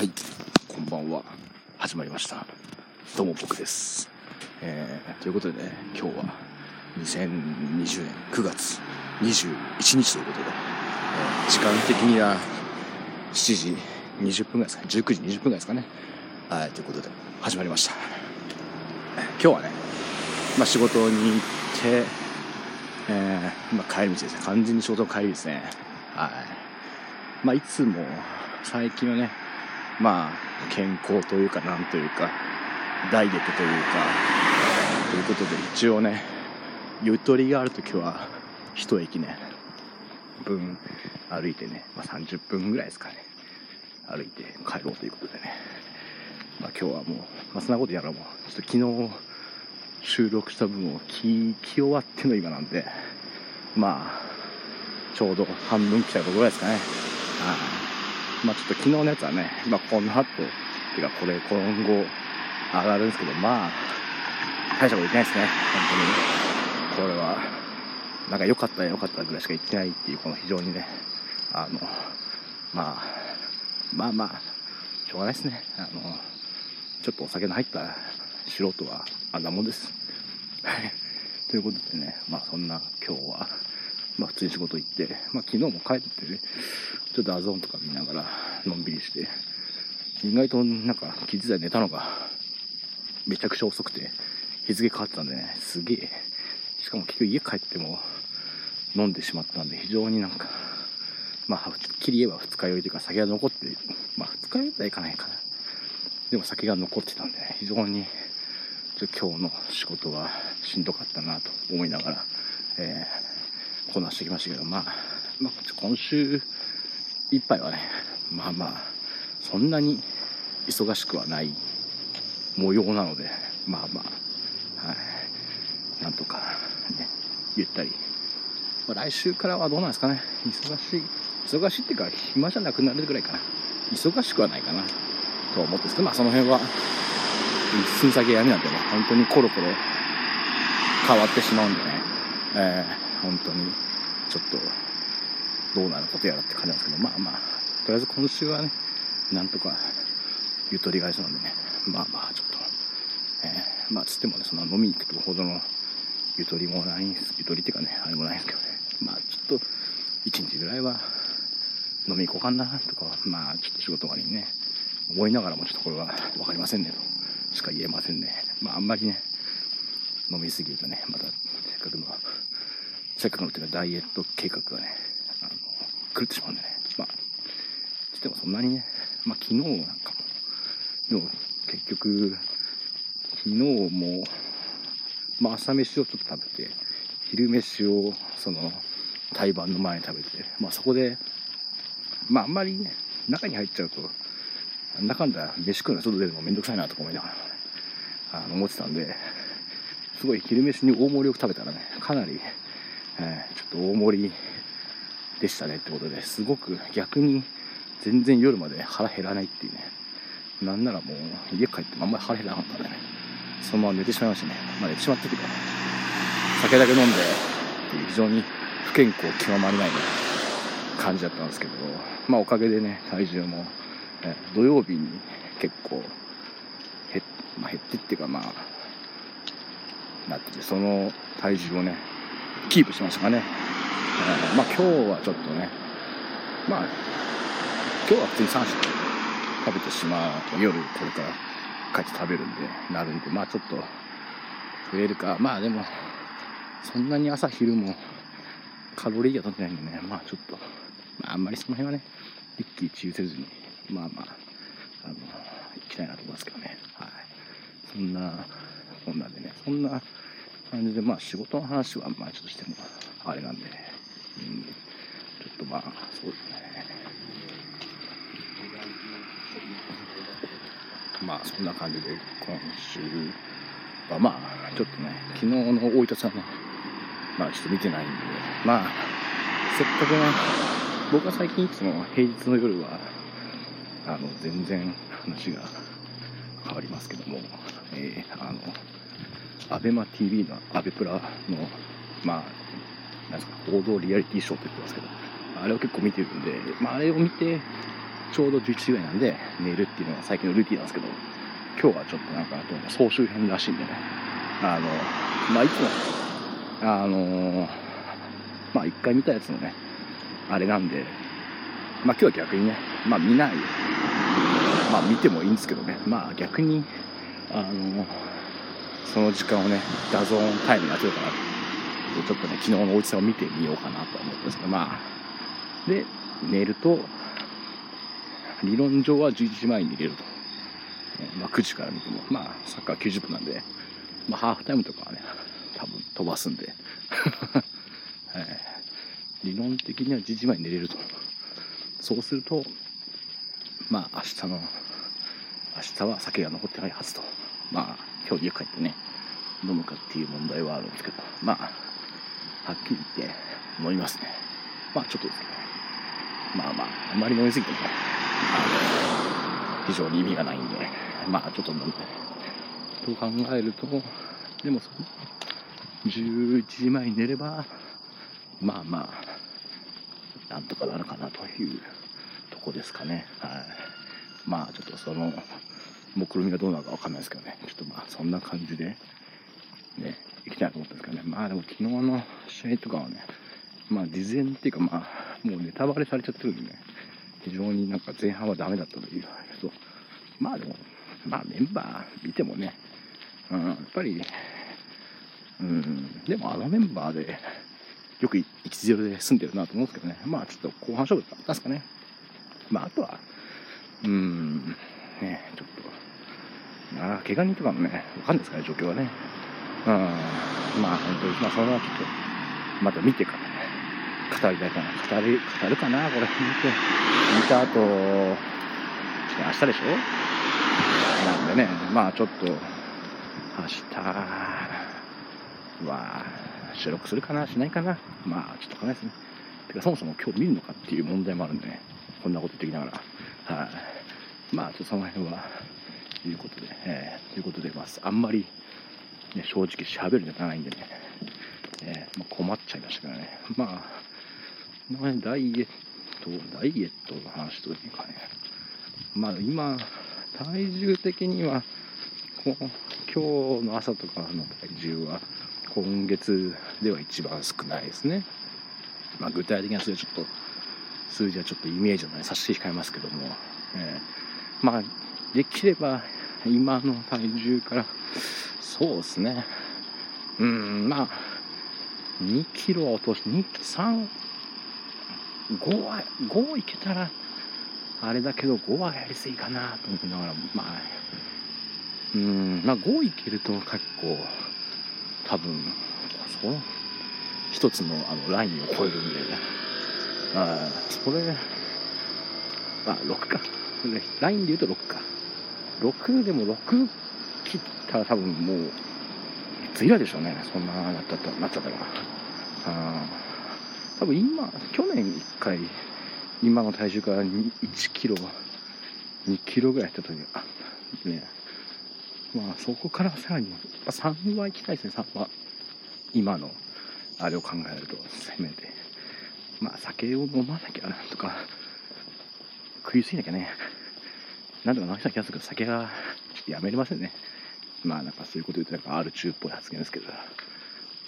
はい、こんばんは。始まりました。どうも僕です。えー、ということでね、今日は2020年9月21日ということで、えー、時間的には7時20分ぐらいですか、19時20分ぐらいですかね。はい、ということで始まりました。今日はね、まあ仕事に行って、えー、まあ帰り道ですね。完全に仕事の帰りですね。はい。まあいつも最近はね、まあ、健康というか、なんというか、ダイエットというか、ということで、一応ね、ゆとりがあるときは、一駅ね、分歩いてね、まあ、30分ぐらいですかね、歩いて帰ろうということでね、まあ、今日はもう、まあ、そんなことやらもう、ちょっと昨日収録した分を聞き終わっての今なんで、まあ、ちょうど半分来たところですかね。はいまあちょっと昨日のやつはね、まあこの後、てかこれ今後上がるんですけど、まあ、大したこと言ってないですね、本当に。これは、なんか良かった良かったぐらいしか言ってないっていう、この非常にね、あの、まあ、まあまあ、しょうがないですね。あの、ちょっとお酒の入った素人はあんなもんです。ということでね、まあそんな今日は、まあ普通に仕事行って、まあ昨日も帰ってね、ちょっとアゾーンとか見ながらのんびりして、意外となんか気づいたら寝たのがめちゃくちゃ遅くて、日付変わってたんでね、すげえ。しかも結局家帰っても飲んでしまったんで、非常になんか、まあ、はっきり言えば二日酔いというか酒が残って、まあ二日酔いはいかないかな。でも酒が残ってたんでね、非常に、ちょ今日の仕事はしんどかったなと思いながら、えーこなしてきましたけど、まあ、まあ、今週いっぱいはね、まあまあ、そんなに忙しくはない模様なので、まあまあ、はい、なんとかね、ゆったり。まあ、来週からはどうなんですかね、忙しい、忙しいっていうか、暇じゃなくなるぐらいかな。忙しくはないかな、とは思ってですけど、まあその辺は、進先やめなんてね、本当にコロコロ変わってしまうんでね、えー本当に、ちょっと、どうなることやらって感じなんですけど、まあまあ、とりあえず今週はね、なんとか、ゆとりがありそうなんでね、まあまあ、ちょっと、えー、まあ、つってもね、そんな飲みに行くとほどのゆとりもないんです、ゆとりっていうかね、あれもないんですけどね、まあ、ちょっと、一日ぐらいは、飲み行こうかな、とか、まあ、ちょっと仕事終わりにね、思いながらもちょっとこれは分かりませんね、としか言えませんね。まあ、あんまりね、飲みすぎるとね、また、せっかくのせっかくのっていうかダイエット計画がね、あの、狂ってしまうんでね。まあ、つってもそんなにね、まあ昨日なんかも、でも結局、昨日も、まあ朝飯をちょっと食べて、昼飯をその対バンの前に食べて、まあそこで、まああんまりね、中に入っちゃうと、なんだかんだ飯食うの外出るのめんどくさいなとか思いながら、あの思ってたんで、すごい昼飯に大盛りを食べたらね、かなりえー、ちょっと大盛りでしたねってことですごく逆に全然夜まで腹減らないっていうね。なんならもう家帰ってもあんまり腹減らなかったんでね。そのまま寝てしまいましたね。まあ寝てしまったというか、酒だけ飲んでっていう非常に不健康極まりない、ね、感じだったんですけど、まあおかげでね、体重も、えー、土曜日に結構減,、まあ、減ってっていうかまあ、なってて、その体重をね、キープしましたかね。えー、まあ今日はちょっとね、まあ、今日は普通に3食食べてしまう。夜これから帰って食べるんで、なるんで、まあちょっと増えるか。まあでも、そんなに朝昼もカロリーが取ってないんでね、まあちょっと、まああんまりその辺はね、一喜一憂せずに、まあまあ、あの、行きたいなと思いますけどね。はい。そんな、こんなんでね、そんな、感じで、まあ仕事の話は、まあちょっとしても、あれなんで、うん、ちょっとまあ、そうですね。まあそんな感じで、今週はまあ、ちょっとね、昨日の大分さんね、まあちょっと見てないんで、まあ、せっかくね、僕は最近いつも平日の夜は、あの、全然話が変わりますけども、えー、あの、アベマ t v のアベプラの、まあ、なんですか、報道リアリティショーって言ってますけど、あれを結構見てるんで、まあ、あれを見て、ちょうど11時ぐらいなんで寝るっていうのが最近のルーティンなんですけど、今日はちょっとなんか、どうも総集編らしいんでね、あの、まあ、いつも、あのまあ、一回見たやつのね、あれなんで、まあ、今日は逆にね、まあ、見ない、まあ、見てもいいんですけどね、まあ、逆に、あのその時間をね、 DAZN タイムに当てようかなと。ちょっとね、昨日の大きさを見てみようかなと思ったんですけど、まあ、で、寝ると、理論上は11時前に入れると。まあ、9時から見ても、まあ、サッカー90分なんで、まあ、ハーフタイムとかはね、多分飛ばすんで、はい、理論的には11時前に寝れると。そうすると、まあ、明日の、明日は酒が残ってないはずと。まあ、今日家帰ってね、飲むかっていう問題はあるんですけど、まあ、はっきり言って飲みますね。まあ、ちょっとですけど、まあまあ、あんまり飲みすぎてもね、あの、非常に意味がないんで、まあ、ちょっと飲んで、と考えると、でもその、11時前に寝れば、まあまあ、なんとかなるかなというとこですかね。はい。まあ、ちょっとその、目論みがどうなるかわかんないですけどね。ちょっとまあ、そんな感じで、ね、行きたいと思ったんですけどね。まあでも昨日の試合とかはね、まあ事前っていうかまあ、もうネタバレされちゃってるんでね、非常になんか前半はダメだったというけど、まあでも、まあメンバー見てもね、うん、やっぱり、うん、でもあのメンバーで、よく1-0で済んでるなと思うんですけどね、まあちょっと後半勝負だったんですかね。まああとは、うん、ね、ちょっと、ああ、怪我人とかもね、わかんないですかね、状況はね。うん、まあ本当に、まあそれはちょっと、また見てからね、語りたいかな。語る、語るかな、これ見て。見た後、明日でしょ？なんでね、まあちょっと、明日は、収録するかな、しないかな。まあちょっと考えですね。てかそもそも今日見るのかっていう問題もあるんでね、こんなこと言ってきながら。はい、まあちょっとその辺は、いうことで、えー、ということで、まあ、あんまり、ね、正直喋るネタないんでね、えーまあ、困っちゃいましたからね。まあ、ダイエット、ダイエットの話というかね、まあ今、体重的には、こう今日の朝とかの体重は、今月では一番少ないですね。まあ具体的な数字はちょっと、数字はちょっとイメージをね、差し控えますけども、えー、まあ、できれば今の体重から、そうですね。うん、まあ、2キロ落とし、2、3、5は、5いけたら、あれだけど5はやりすぎかなと思いながら、まあ、うん、まあ5いけると結構、多分、その、一つのあのラインを超えるんで、あそれ、まあ6か。ラインで言うと6か。6でも6切ったら多分もう、いつ以来でしょうね。そんななっちゃった、なっちゃったら。あ多分今、去年1回、今の体重から1キロ、2キロぐらいやった時あね、まあそこからさらに、3は行きたいですね、3は。今の、あれを考えると、せめて。まあ酒を飲まなきゃなんとか、食いすぎなきゃね。なんとか直した気がするけど、酒がちょっとやめれませんね。まあなんかそういうこと言うとなんか R 中っぽい発言ですけど、やっ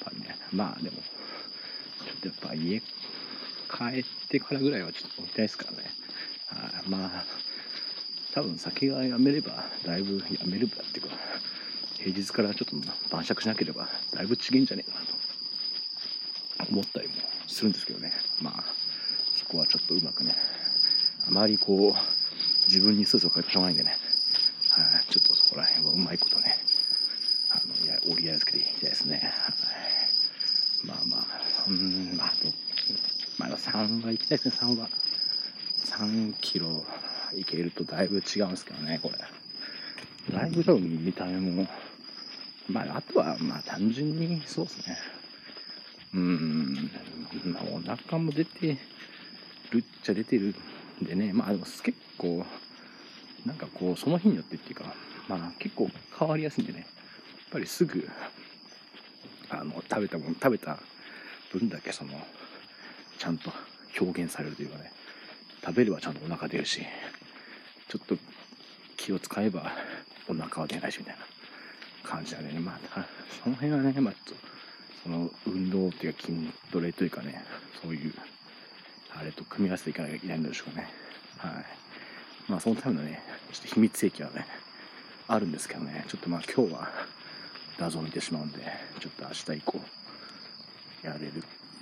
ぱりね、まあでも、ちょっとやっぱ家帰ってからぐらいはちょっと飲みたいですからね。あまあ、多分酒がやめれば、だいぶやめればっていうか、平日からちょっと晩酌しなければ、だいぶ違えんじゃねえかなと思ったりもするんですけどね。まあ、そこはちょっとうまくね、あまりこう、自分にストレスをかけてしょうがないんでね、はい、ちょっとそこら辺はうまいことね、あの、いや折り合いつけていきたいですね。はい、まあまあ、うん、まあ、まあ、3は行きたいですね、3は。3キロいけるとだいぶ違うんですけどね、これ。だいぶ多分見た目も、まあ、あとは、まあ、単純に、そうですね。うん、まあ、お腹も出てるっちゃ出てるでね、まあ、でも結構、なんかこう、その日によってっていうか、まあ、結構変わりやすいんでね、やっぱりすぐ、あの、食べたもの、食べた分だけその、ちゃんと表現されるというかね、食べればちゃんとお腹出るし、ちょっと気を使えばお腹は出ないしみたいな感じなんでね、まあ、その辺はね、まあ、ちょっと、その運動っていうか筋トレというかね、そういう、あれと組み合わせていかなきゃいけないんでしょうね。はい。まあ、そのためのね、ちょっと秘密兵器はね、あるんですけどね、ちょっとまあ今日は画像を見てしまうんで、ちょっと明日以降、やれれ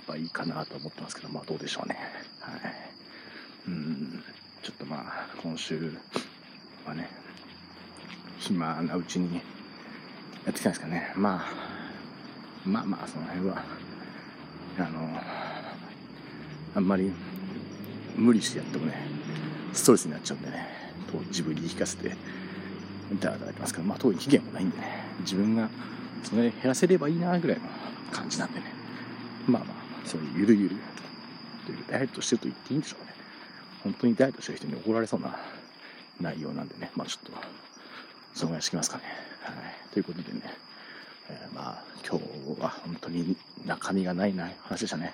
ばいいかなと思ってますけど、まあどうでしょうね。はい。うん、ちょっとまあ、今週はね、暇なうちにやってきたんですかね。まあ、まあまあ、その辺は、あの、あんまり無理してやってもね、ストレスになっちゃうんでね、と自分に言い聞かせて、だらだらやってますから、まあ特に期限もないんでね、自分がそれ減らせればいいなぐらいの感じなんでね、まあまあ、そういうゆるゆるというダイエットしてると言っていいんでしょうね。本当にダイエットしてる人に怒られそうな内容なんでね、まあちょっと、そのぐらいしてきますかね。はい。ということでね、えー、まあ今日は本当に中身がないな話でしたね。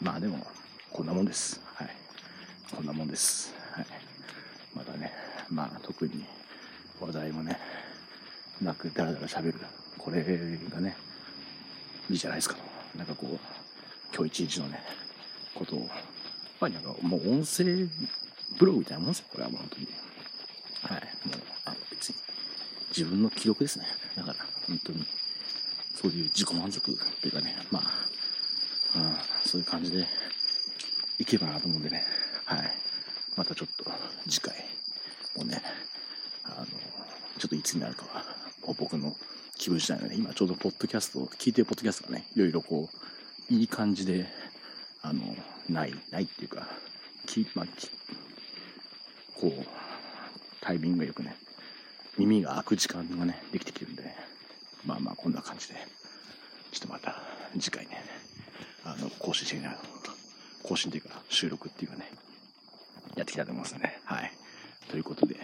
まあでも、こんなもんです。はい。こんなもんです。はい。まだね、まあ特に話題もね、なくダラダラ喋る。これがね、いいじゃないですかと。なんかこう、今日一日のね、ことを、やっぱりなんかもう音声ブログみたいなもんですよ、これはもう本当に。はい。もう、あの別に、自分の記録ですね。だから、本当に、そういう自己満足っていうかね、まあ、うん、そういう感じでいけばなと思うんでね、はい。またちょっと次回もね、あの、ちょっといつになるかは、僕の気分次第なので、今ちょうどポッドキャスト、聞いてるポッドキャストがね、いろいろこう、いい感じで、あの、ない、ないっていうか、き、まあ、きこう、タイミングがよくね、耳が開く時間がね、できてきてるんで、ね、まあまあこんな感じで、ちょっとまた次回ね、あの、更新していきたいなと更新というか収録っていうかね、やっていきたいと思いますね。はい。ということで、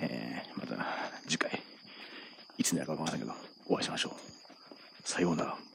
えー、また次回、いつになるかわからないけど、お会いしましょう。さようなら。